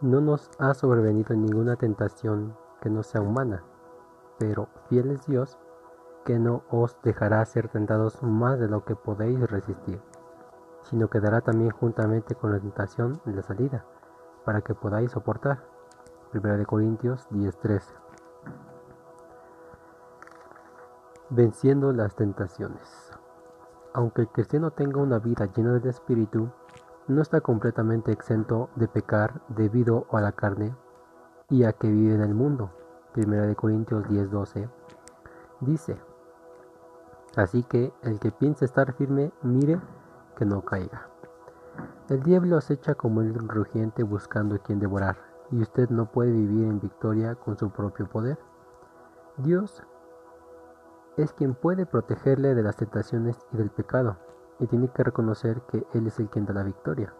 no nos ha sobrevenido ninguna tentación que no sea humana, pero fiel es Dios, que no os dejará ser tentados más de lo que podéis resistir, sino que dará también juntamente con la tentación la salida, para que podáis soportar. 1 Corintios 10:13 Venciendo las tentaciones. Aunque el cristiano tenga una vida llena del Espíritu, no está completamente exento de pecar debido a la carne y a que vive en el mundo. 1 Corintios 10:12 dice, Así que el que piense estar firme, mire que no caiga. El diablo acecha como el rugiente buscando quien devorar, y usted no puede vivir en victoria con su propio poder. Dios es quien puede protegerle de las tentaciones y del pecado, y tiene que reconocer que Él es el quien da la victoria.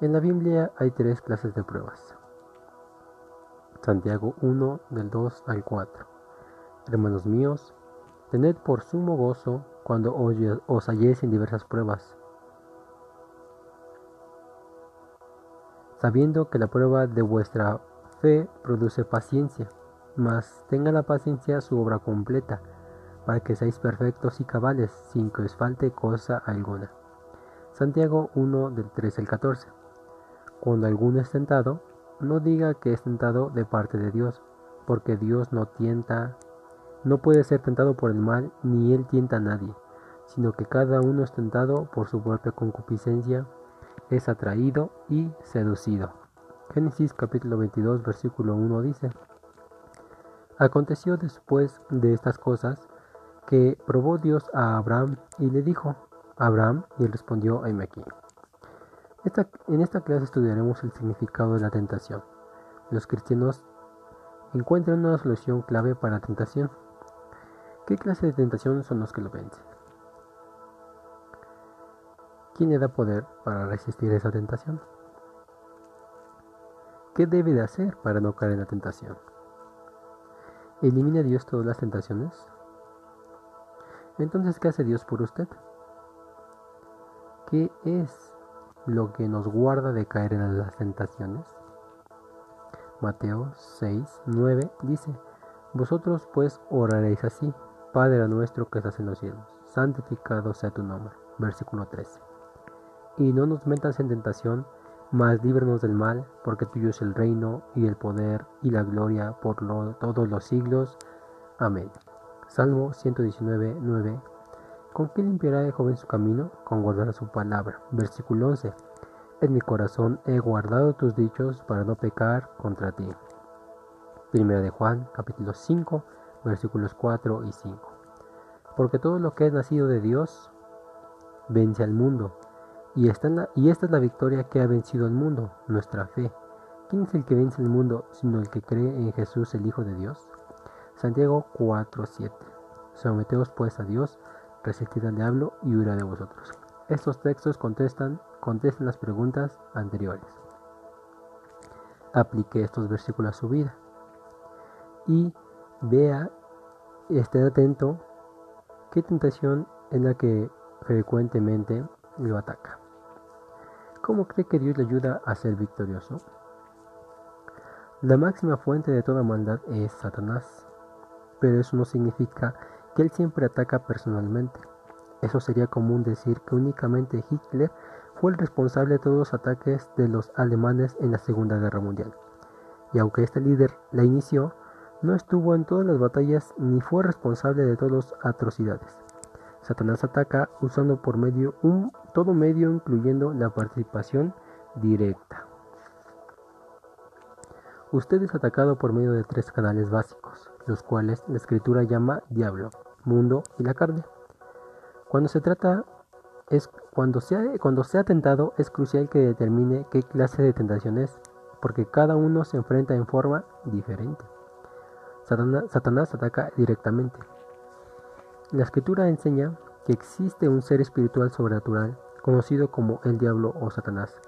En la Biblia hay tres clases de pruebas. Santiago 1 del 2 al 4. Hermanos míos, tened por sumo gozo cuando os halléis en diversas pruebas, sabiendo que la prueba de vuestra fe produce paciencia, mas tenga la paciencia su obra completa, para que seáis perfectos y cabales, sin que os falte cosa alguna. Santiago 1 del 13 al 14. Cuando alguno es tentado, no diga que es tentado de parte de Dios, porque Dios no tienta, no puede ser tentado por el mal, ni él tienta a nadie, sino que cada uno es tentado por su propia concupiscencia, es atraído y seducido. Génesis capítulo 22 versículo 1 dice, Aconteció después de estas cosas que probó Dios a Abraham y le dijo, Abraham, y él respondió, heme aquí. en esta clase estudiaremos el significado de la tentación. Los cristianos encuentran una solución clave para la tentación. ¿Qué clase de tentación son los que lo vencen? ¿Quién le da poder para resistir esa tentación? ¿Qué debe de hacer para no caer en la tentación? ¿Elimina Dios todas las tentaciones? Entonces, ¿qué hace Dios por usted? ¿Qué es lo que nos guarda de caer en las tentaciones? Mateo 6, 9 dice, Vosotros pues oraréis así, Padre nuestro que estás en los cielos, santificado sea tu nombre. Versículo 13. Y no nos metas en tentación, mas líbranos del mal, porque tuyo es el reino y el poder y la gloria por todos los siglos. Amén. Salmo 119, 9. ¿Con qué limpiará el joven su camino? Con guardar su palabra. Versículo 11. En mi corazón he guardado tus dichos para no pecar contra ti. Primera de Juan, capítulo 5, versículos 4 y 5. Porque todo lo que es nacido de Dios vence al mundo. Y esta, y esta es la victoria que ha vencido al mundo, nuestra fe. ¿Quién es el que vence al mundo sino el que cree en Jesús, el Hijo de Dios? Santiago 4:7. Someteos pues a Dios, resistid al diablo y huirá de vosotros. Estos textos contestan, contestan las preguntas anteriores. Aplique estos versículos a su vida y vea, esté atento qué tentación es la que frecuentemente lo ataca. ¿Cómo cree que Dios le ayuda a ser victorioso? La máxima fuente de toda maldad es Satanás pero eso no significa que él siempre ataca personalmente. Eso sería común decir que únicamente Hitler fue el responsable de todos los ataques de los alemanes en la Segunda Guerra Mundial. Y aunque este líder la inició, no estuvo en todas las batallas ni fue responsable de todas las atrocidades. Satanás ataca usando por medio un todo medio incluyendo la participación directa. Usted es atacado por medio de tres canales básicos, los cuales la escritura llama diablo, mundo y la carne. Cuando se trata es cuando sea, cuando sea tentado es crucial que determine qué clase de tentación es, porque cada uno se enfrenta en forma diferente. Satanás, Satanás ataca directamente. La escritura enseña que existe un ser espiritual sobrenatural conocido como el diablo o Satanás,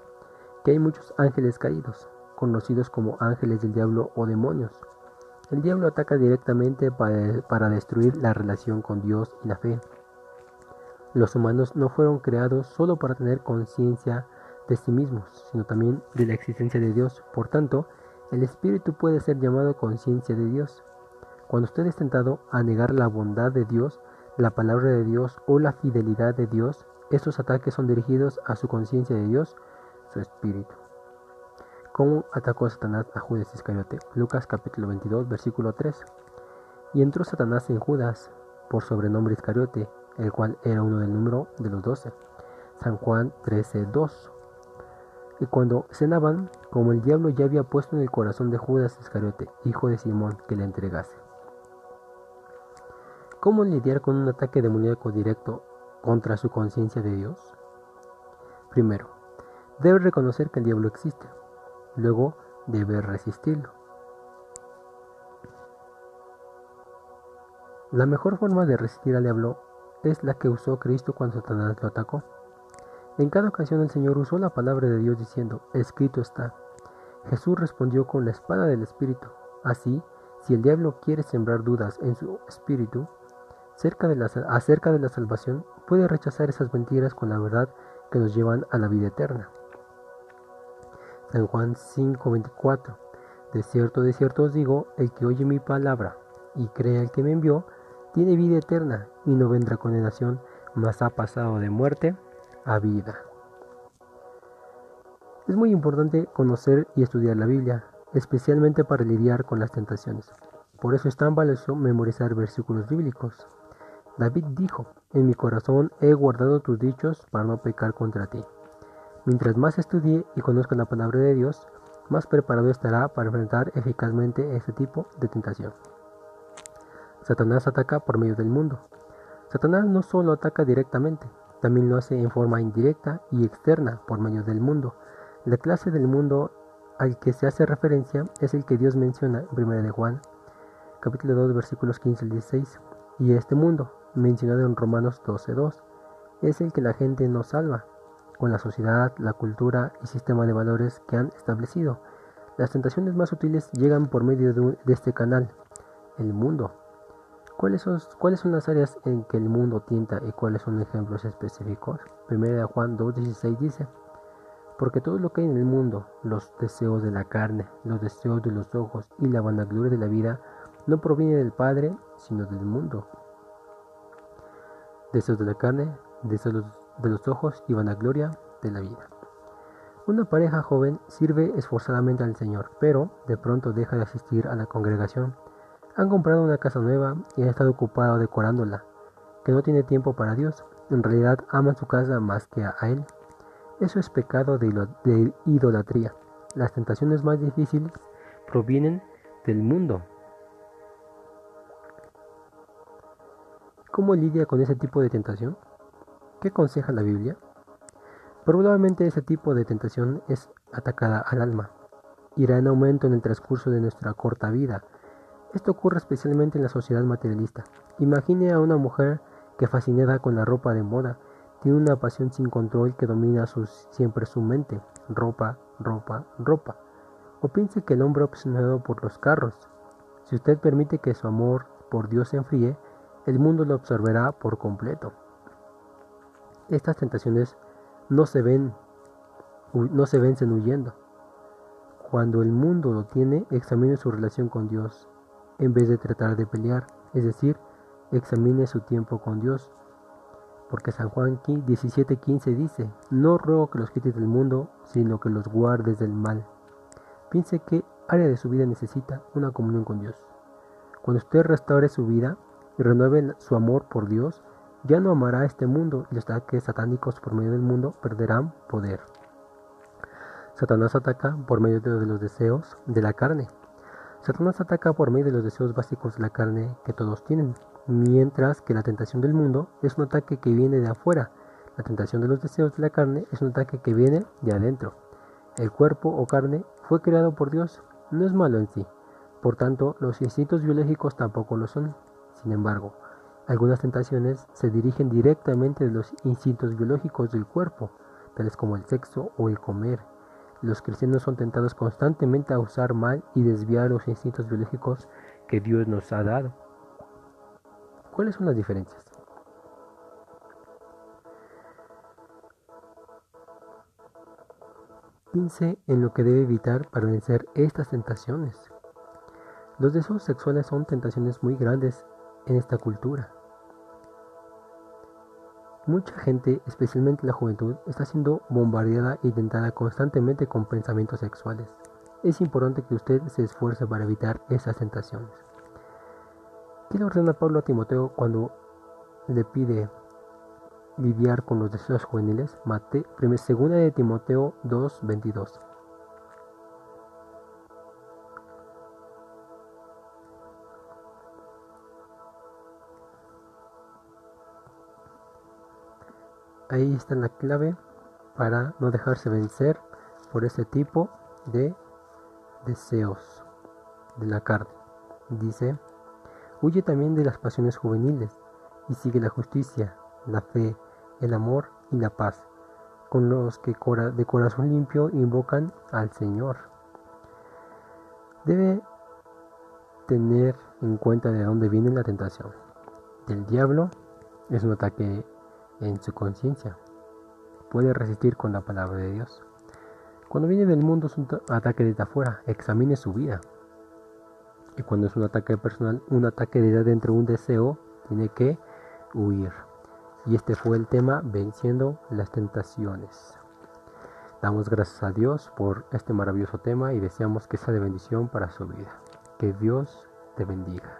que hay muchos ángeles caídos, conocidos como ángeles del diablo o demonios. El diablo ataca directamente para, destruir la relación con Dios y la fe. Los humanos no fueron creados solo para tener conciencia de sí mismos, sino también de la existencia de Dios. Por tanto, el espíritu puede ser llamado conciencia de Dios. Cuando usted es tentado a negar la bondad de Dios, la palabra de Dios o la fidelidad de Dios, estos ataques son dirigidos a su conciencia de Dios, su espíritu. ¿Cómo atacó Satanás a Judas Iscariote? Lucas capítulo 22, versículo 3. Y entró Satanás en Judas, por sobrenombre Iscariote, el cual era uno del número de los doce. San Juan 13, 2. Y cuando cenaban, como el diablo ya había puesto en el corazón de Judas Iscariote, hijo de Simón, que le entregase. ¿Cómo lidiar con un ataque demoníaco directo contra su conciencia de Dios? Primero, debe reconocer que el diablo existe. Luego, debe resistirlo. La mejor forma de resistir al diablo es la que usó Cristo cuando Satanás lo atacó. En cada ocasión el Señor usó la palabra de Dios diciendo, escrito está. Jesús respondió con la espada del Espíritu. Así, si el diablo quiere sembrar dudas en su espíritu, acerca de la salvación, puede rechazar esas mentiras con la verdad que nos llevan a la vida eterna. San Juan 5:24 De cierto, de cierto os digo, el que oye mi palabra y cree al que me envió, tiene vida eterna y no vendrá condenación, mas ha pasado de muerte a vida. Es muy importante conocer y estudiar la Biblia, especialmente para lidiar con las tentaciones. Por eso es tan valioso memorizar versículos bíblicos. David dijo, en mi corazón he guardado tus dichos para no pecar contra ti. Mientras más estudie y conozca la palabra de Dios, más preparado estará para enfrentar eficazmente este tipo de tentación. Satanás ataca por medio del mundo. Satanás no solo ataca directamente, también lo hace en forma indirecta y externa por medio del mundo. La clase del mundo al que se hace referencia es el que Dios menciona en 1 de Juan, capítulo 2, versículos 15 al 16. Y este mundo, mencionado en Romanos 12.2, es el que la gente no salva, con la sociedad, la cultura y sistema de valores que han establecido. Las tentaciones más útiles llegan por medio de, este canal, el mundo. ¿Cuáles son, ¿Cuáles son las áreas en que el mundo tienta y cuáles son ejemplos específicos? 1 Juan 2.16 dice, porque todo lo que hay en el mundo, los deseos de la carne, los deseos de los ojos y la vanagloria de la vida, no proviene del Padre, sino del mundo deseos de la carne, deseos de los ojos y vanagloria de la vida. Una pareja joven sirve esforzadamente al Señor, pero de pronto deja de asistir a la congregación. Han comprado una casa nueva y han estado ocupados decorándola, que no tiene tiempo para Dios. En realidad aman su casa más que a Él. Eso es pecado de idolatría. Las tentaciones más difíciles provienen del mundo, ¿Cómo lidia con ese tipo de tentación? ¿Qué aconseja la Biblia? Probablemente ese tipo de tentación es atacada al alma. Irá en aumento en el transcurso de nuestra corta vida. Esto ocurre especialmente en la sociedad materialista. Imagine a una mujer que fascinada con la ropa de moda, tiene una pasión sin control que domina siempre su mente. Ropa, ropa, ropa. O piense que el hombre obsesionado por los carros. Si usted permite que su amor por Dios se enfríe, el mundo lo absorberá por completo. Estas tentaciones no se ven, no se vencen huyendo. Cuando el mundo lo tiene, examine su relación con Dios, en vez de tratar de pelear, es decir, examine su tiempo con Dios. Porque San Juan 17:15 dice, no ruego que los quites del mundo, sino que los guardes del mal. Piense qué área de su vida necesita una comunión con Dios. Cuando usted restaure su vida, y renueven su amor por Dios, ya no amará este mundo y los ataques satánicos por medio del mundo perderán poder. Satanás ataca por medio de los deseos de la carne. Satanás ataca por medio de los deseos básicos de la carne que todos tienen, mientras que la tentación del mundo es un ataque que viene de afuera. La tentación de los deseos de la carne es un ataque que viene de adentro. El cuerpo o carne fue creado por Dios, no es malo en sí. Por tanto, los instintos biológicos tampoco lo son. Sin embargo, algunas tentaciones se dirigen directamente de los instintos biológicos del cuerpo, tales como el sexo o el comer. Los cristianos son tentados constantemente a usar mal y desviar los instintos biológicos que Dios nos ha dado. ¿Cuáles son las diferencias? Piense en lo que debe evitar para vencer estas tentaciones. Los deseos sexuales son tentaciones muy grandes en esta cultura. Mucha gente, especialmente la juventud, está siendo bombardeada y tentada constantemente con pensamientos sexuales. Es importante que usted se esfuerce para evitar esas tentaciones. ¿Qué le ordena Pablo a Timoteo cuando le pide lidiar con los deseos juveniles? Mate, segunda de Timoteo 2:22. Ahí está la clave para no dejarse vencer por ese tipo de deseos de la carne. Dice, huye también de las pasiones juveniles y sigue la justicia, la fe, el amor y la paz, con los que de corazón limpio invocan al Señor. Debe tener en cuenta de dónde viene la tentación. Del diablo es un ataque en su conciencia. Puede resistir con la palabra de Dios. Cuando viene del mundo es un ataque desde afuera, examine su vida. Y cuando es un ataque personal, un ataque desde dentro, un deseo, tiene que huir. Y este fue el tema, venciendo las tentaciones. Damos gracias a Dios por este maravilloso tema y deseamos que sea de bendición para su vida. Que Dios te bendiga.